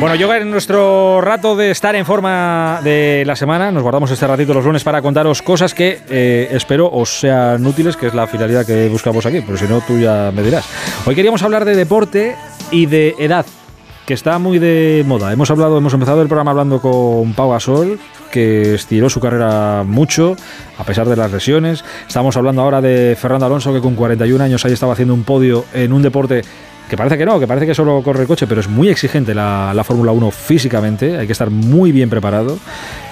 Bueno, yo en nuestro rato de estar en forma de la semana, nos guardamos este ratito los lunes para contaros cosas que eh, espero os sean útiles, que es la finalidad que buscamos aquí, pero si no, tú ya me dirás. Hoy queríamos hablar de deporte y de edad, que está muy de moda. Hemos hablado, hemos empezado el programa hablando con Pau Gasol, que estiró su carrera mucho, a pesar de las lesiones. Estamos hablando ahora de Fernando Alonso, que con 41 años ahí estaba haciendo un podio en un deporte que parece que no, que parece que solo corre el coche, pero es muy exigente la, la Fórmula 1 físicamente, hay que estar muy bien preparado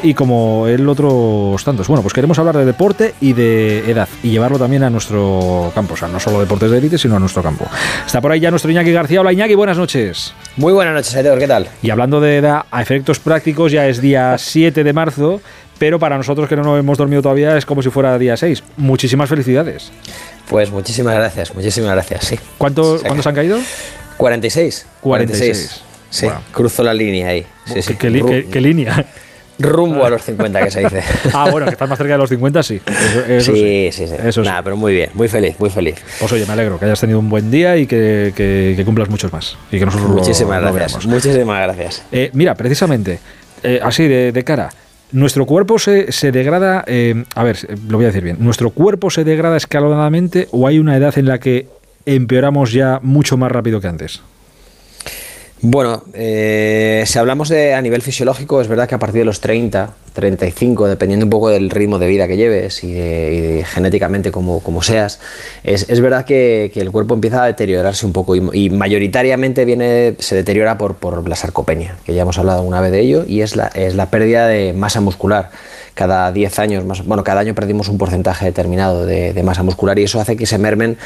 y como el otros tantos. Bueno, pues queremos hablar de deporte y de edad y llevarlo también a nuestro campo, o sea, no solo deportes de élite, sino a nuestro campo. Está por ahí ya nuestro Iñaki García. Hola Iñaki, buenas noches. Muy buenas noches, Aitor, ¿qué tal? Y hablando de edad, a efectos prácticos ya es día 7 de marzo, pero para nosotros que no hemos dormido todavía es como si fuera día 6. Muchísimas felicidades. Pues muchísimas gracias, muchísimas gracias, sí. ¿Cuántos, ¿Cuántos han caído? 46. 46. Sí, cruzo la línea ahí. Sí, sí. ¿Qué, qué, qué línea? Rumbo a los 50, que se dice. ah, bueno, que estás más cerca de los 50, sí. Eso, eso sí, sí, sí, Eso Nada, pero muy bien, muy feliz, muy feliz. Pues oye, me alegro que hayas tenido un buen día y que, que, que cumplas muchos más. Y que nosotros muchísimas lo, gracias, lo muchísimas gracias. Eh, mira, precisamente, eh, así de, de, cara, nuestro cuerpo se, se degrada, eh, a ver, lo voy a decir bien, ¿nuestro cuerpo se degrada escalonadamente o hay una edad en la que empeoramos ya mucho más rápido que antes? Bueno, eh, si hablamos de a nivel fisiológico, es verdad que a partir de los 30, 35, dependiendo un poco del ritmo de vida que lleves y, de, genéticamente como, seas, es, es verdad que, que, el cuerpo empieza a deteriorarse un poco y, y, mayoritariamente viene, se deteriora por, por la sarcopenia, que ya hemos hablado una vez de ello, y es la, es la pérdida de masa muscular cada 10 años más, bueno, cada año perdimos un porcentaje determinado de, masa muscular y eso hace que se mermen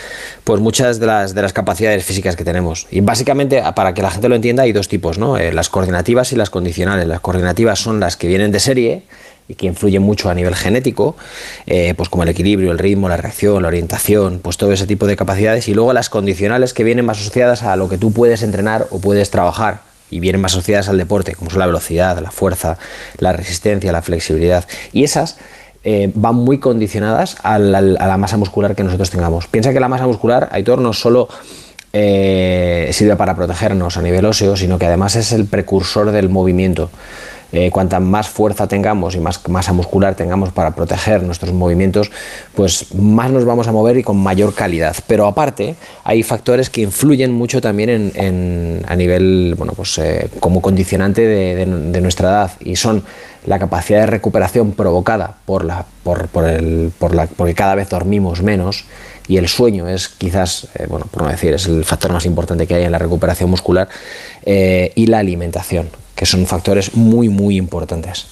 pues muchas de las, de las capacidades físicas que tenemos. Y básicamente, para que la gente lo entienda, hay dos tipos, ¿no? Eh, las coordinativas y las condicionales. Las coordinativas son las que vienen de serie y que influyen mucho a nivel genético, eh, pues como el equilibrio, el ritmo, la reacción, la orientación, pues todo ese tipo de capacidades. Y luego las condicionales que vienen más asociadas a lo que tú puedes entrenar o puedes trabajar y vienen más asociadas al deporte, como son la velocidad, la fuerza, la resistencia, la flexibilidad. Y esas eh, van muy condicionadas a la, masa muscular que nosotros tengamos. Piensa que la masa muscular, Aitor, no solo eh, sirve para protegernos a nivel óseo, sino que además es el precursor del movimiento. Eh, cuanta más fuerza tengamos y más masa muscular tengamos para proteger nuestros movimientos, pues más nos vamos a mover y con mayor calidad. Pero aparte, hay factores que influyen mucho también en, a nivel, bueno, pues eh, como condicionante de, nuestra edad y son la capacidad de recuperación provocada por la, por, el, por la, porque cada vez dormimos menos y el sueño es quizás, eh, bueno, por no decir, es el factor más importante que hay en la recuperación muscular y la alimentación que son factores muy, muy importantes.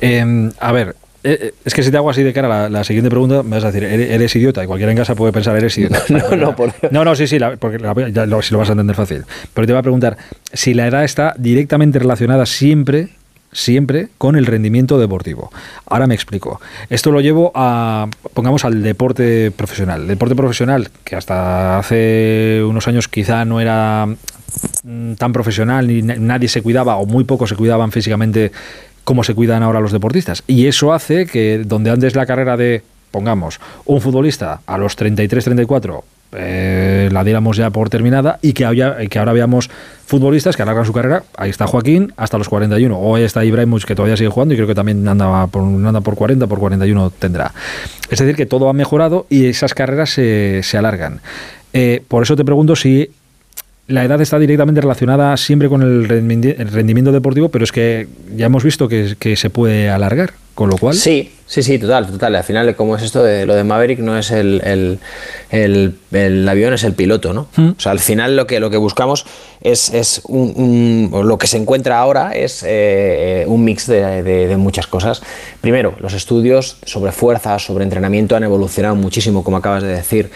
Eh, a ver, eh, es que si te hago así de cara la, la, siguiente pregunta, me vas a decir, eres, eres, idiota, y cualquiera en casa puede pensar, eres idiota. No, no, por... no, no, sí, sí, la, porque la, ya lo, si lo vas a entender fácil. Pero te voy a preguntar, si la edad está directamente relacionada siempre siempre con el rendimiento deportivo. Ahora me explico. Esto lo llevo a, pongamos, al deporte profesional. El deporte profesional, que hasta hace unos años quizá no era mm, tan profesional, ni nadie se cuidaba o muy pocos se cuidaban físicamente como se cuidan ahora los deportistas. Y eso hace que donde antes la carrera de, pongamos, un futbolista a los 33, 34 eh, la diéramos ya por terminada y que, que ahora veamos futbolistas que alargan su carrera. Ahí está Joaquín hasta los 41. O ahí está Ibrahimovic que todavía sigue jugando y creo que también anda por, anda por 40, por 41 tendrá. Es decir, que todo ha mejorado y esas carreras se, se alargan. Eh, por eso te pregunto si la edad está directamente relacionada siempre con el rendimiento deportivo, pero es que ya hemos visto que, que, se puede alargar, con lo cual... Sí, sí, sí, total, total. Al final, como es esto de lo de Maverick, no es el, el, el, el avión, es el piloto, ¿no? Mm. O sea, al final lo que, lo que buscamos es, es un, un, lo que se encuentra ahora es eh, un mix de, de, de, muchas cosas. Primero, los estudios sobre fuerza, sobre entrenamiento han evolucionado muchísimo, como acabas de decir.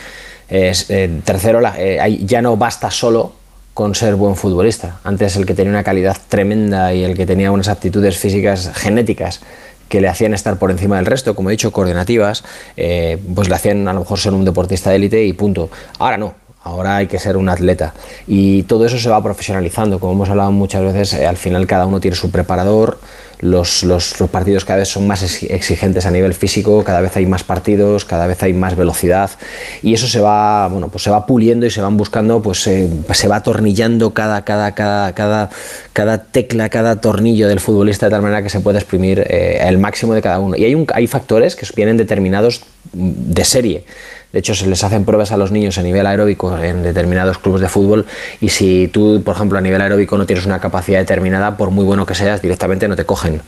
Eh, tercero, la, eh, ya no basta solo con ser buen futbolista. Antes el que tenía una calidad tremenda y el que tenía unas aptitudes físicas genéticas que le hacían estar por encima del resto, como he dicho, coordinativas, eh, pues le hacían a lo mejor ser un deportista de élite y punto. Ahora no, ahora hay que ser un atleta. Y todo eso se va profesionalizando, como hemos hablado muchas veces, eh, al final cada uno tiene su preparador, los, los, partidos cada vez son más exigentes a nivel físico, cada vez hay más partidos, cada vez hay más velocidad y eso se va, bueno, pues se va puliendo y se van buscando, pues eh, se va atornillando cada, cada, cada, cada, cada tecla, cada tornillo del futbolista de tal manera que se puede exprimir eh, el máximo de cada uno. Y hay, hay factores que vienen determinados de serie. De hecho, se les hacen pruebas a los niños a nivel aeróbico en determinados clubes de fútbol y si tú, por ejemplo, a nivel aeróbico no tienes una capacidad determinada, por muy bueno que seas, directamente no te cogen,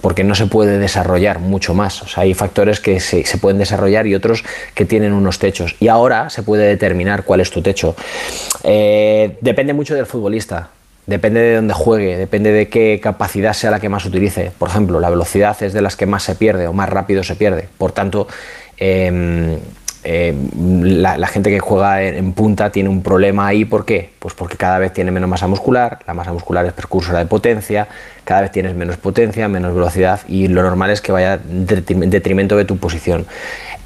porque no se puede desarrollar mucho más. O sea, hay factores que se, pueden desarrollar y otros que tienen unos techos. Y ahora se puede determinar cuál es tu techo. Eh, depende mucho del futbolista. Depende de dónde juegue, depende de qué capacidad sea la que más utilice. Por ejemplo, la velocidad es de las que más se pierde o más rápido se pierde. Por tanto, eh, eh, la, gente que juega en, punta tiene un problema ahí. ¿Por qué? Pues porque cada vez tiene menos masa muscular, la masa muscular es precursora de potencia, cada vez tienes menos potencia, menos velocidad y lo normal es que vaya en detrimento de tu posición.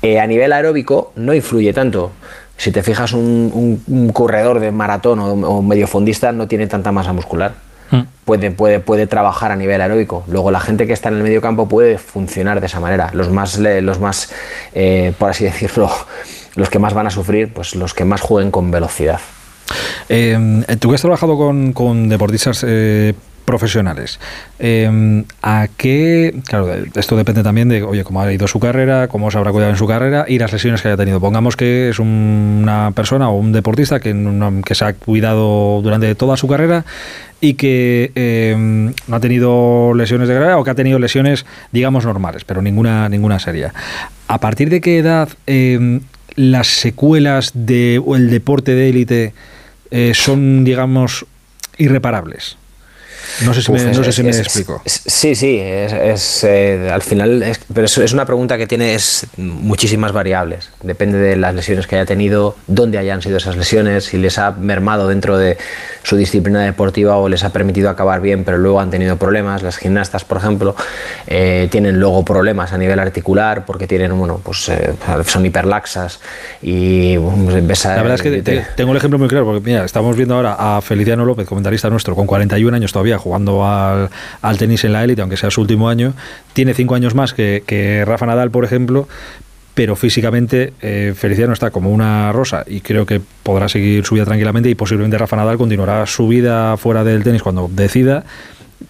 Eh, a nivel aeróbico no influye tanto. Si te fijas, un, corredor de maratón o, o mediofondista no tiene tanta masa muscular Mm. puede, puede, puede trabajar a nivel aeróbico. Luego la gente que está en el medio campo puede funcionar de esa manera. Los más, los más eh, por así decirlo, los que más van a sufrir, pues los que más jueguen con velocidad. Eh, tú que has trabajado con, con deportistas eh, profesionales. Em, ¿A qué? Claro, esto depende también de, oye, cómo ha ido su carrera, cómo se habrá cuidado en su carrera y las lesiones que haya tenido. Pongamos que es una persona o un deportista que, que se ha cuidado durante toda su carrera y que em, no ha tenido lesiones de gravedad o que ha tenido lesiones, digamos, normales, pero ninguna, ninguna seria. ¿A partir de qué edad em, las secuelas del deporte de élite eh, son, digamos, irreparables? No sé si me, no sé si me explico. sí, sí, es, eh, al final, pero es, una pregunta que tiene muchísimas variables. Depende de las lesiones que haya tenido, dónde hayan sido esas lesiones, si les ha mermado dentro de su disciplina deportiva o les ha permitido acabar bien, pero luego han tenido problemas. Las gimnastas, por ejemplo, eh, tienen luego problemas a nivel articular porque tienen, bueno, pues eh, son hiperlaxas y La verdad es que tengo el ejemplo muy claro porque mira, estamos viendo ahora a Feliciano López, comentarista nuestro, con 41 años todavía jugando al, tenis en la élite, aunque sea su último año. Tiene cinco años más que, Rafa Nadal, por ejemplo, pero físicamente eh, Feliciano está como una rosa y creo que podrá seguir su vida tranquilamente y posiblemente Rafa Nadal continuará su vida fuera del tenis cuando decida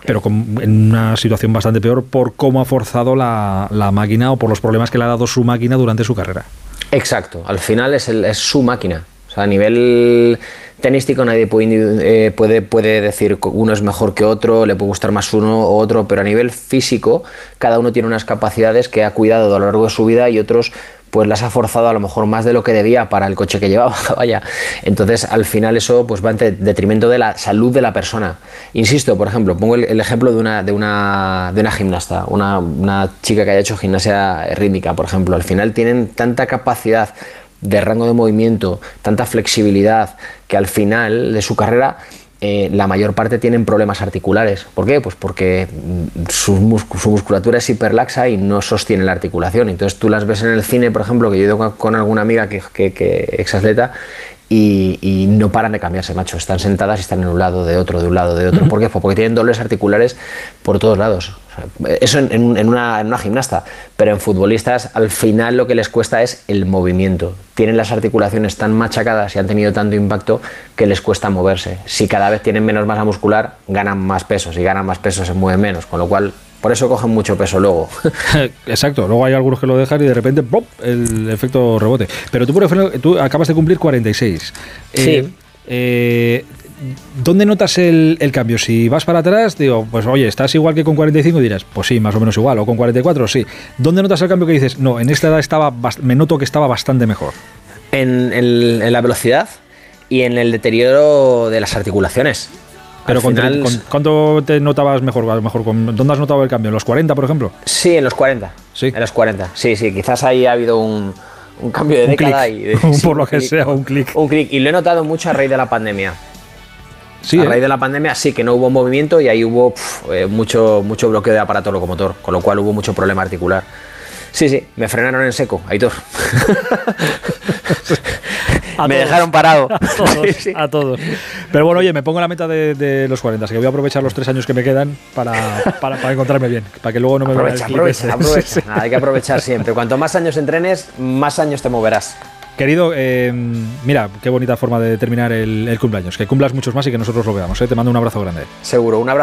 pero en una situación bastante peor por cómo ha forzado la, máquina o por los problemas que le ha dado su máquina durante su carrera. Exacto, al final es, es su máquina. O sea, a nivel tenístico nadie puede, eh, puede, puede decir uno es mejor que otro, le puede gustar más uno u otro, pero a nivel físico cada uno tiene unas capacidades que ha cuidado a lo largo de su vida y otros pues las ha forzado a lo mejor más de lo que debía para el coche que llevaba, vaya. Entonces, al final eso pues va en detrimento de la salud de la persona. Insisto, por ejemplo, pongo el, ejemplo de una, de una, de una gimnasta, una, una chica que haya hecho gimnasia rítmica, por ejemplo. Al final tienen tanta capacidad de rango de movimiento, tanta flexibilidad, que al final de su carrera eh, la mayor parte tienen problemas articulares. ¿Por qué? Pues porque mm, su, musculatura es hiperlaxa y no sostiene la articulación. Entonces tú las ves en el cine, por ejemplo, que yo he ido con alguna amiga que, que, que exatleta y, no paran de cambiarse, macho. Están sentadas y están en un lado, de otro, de un lado, de otro. ¿Por qué? Pues porque tienen dolores articulares por todos lados. eso en, una, gimnasta, pero en futbolistas al final lo que les cuesta es el movimiento. Tienen las articulaciones tan machacadas y han tenido tanto impacto que les cuesta moverse. Si cada vez tienen menos masa muscular, ganan más peso. Si ganan más peso, se mueven menos. Con lo cual, por eso cogen mucho peso luego. Exacto, luego hay algunos que lo dejan y de repente ¡pop! el efecto rebote. Pero tú, por ejemplo, tú acabas de cumplir 46. Sí. Eh, eh, ¿Dónde notas el, cambio? Si vas para atrás, digo, pues oye, ¿estás igual que con 45? Dirás, pues sí, más o menos igual. O con 44, sí. ¿Dónde notas el cambio que dices, no, en esta edad estaba me noto que estaba bastante mejor? en la velocidad y en el deterioro de las articulaciones. Pero con, ¿cuánto te notabas mejor? mejor ¿Dónde has notado el cambio? ¿En los 40, por ejemplo? Sí, en los 40. Sí. En los 40. Sí, sí, quizás ahí ha habido un, cambio de década. Y por lo que sea, un clic. Un clic. Y lo he notado mucho a raíz de la pandemia. Sí, a ¿eh? raíz de la pandemia sí que no hubo movimiento y ahí hubo eh, mucho, mucho bloqueo de aparato locomotor, con lo cual hubo mucho problema articular. Sí, sí, me frenaron en seco, Aitor. Me dejaron parado. A todos, a todos. Pero bueno, oye, me pongo la meta de, los 40, así que voy a aprovechar los tres años que me quedan para, para, encontrarme bien, para que luego no me aprovecha, aprovecha, aprovecha. hay que aprovechar siempre. Cuanto más años entrenes, más años te moverás. Querido, eh, mira, qué bonita forma de terminar el, el, cumpleaños. Que cumplas muchos más y que nosotros lo veamos. ¿eh? Te mando un abrazo grande. Seguro, un abrazo.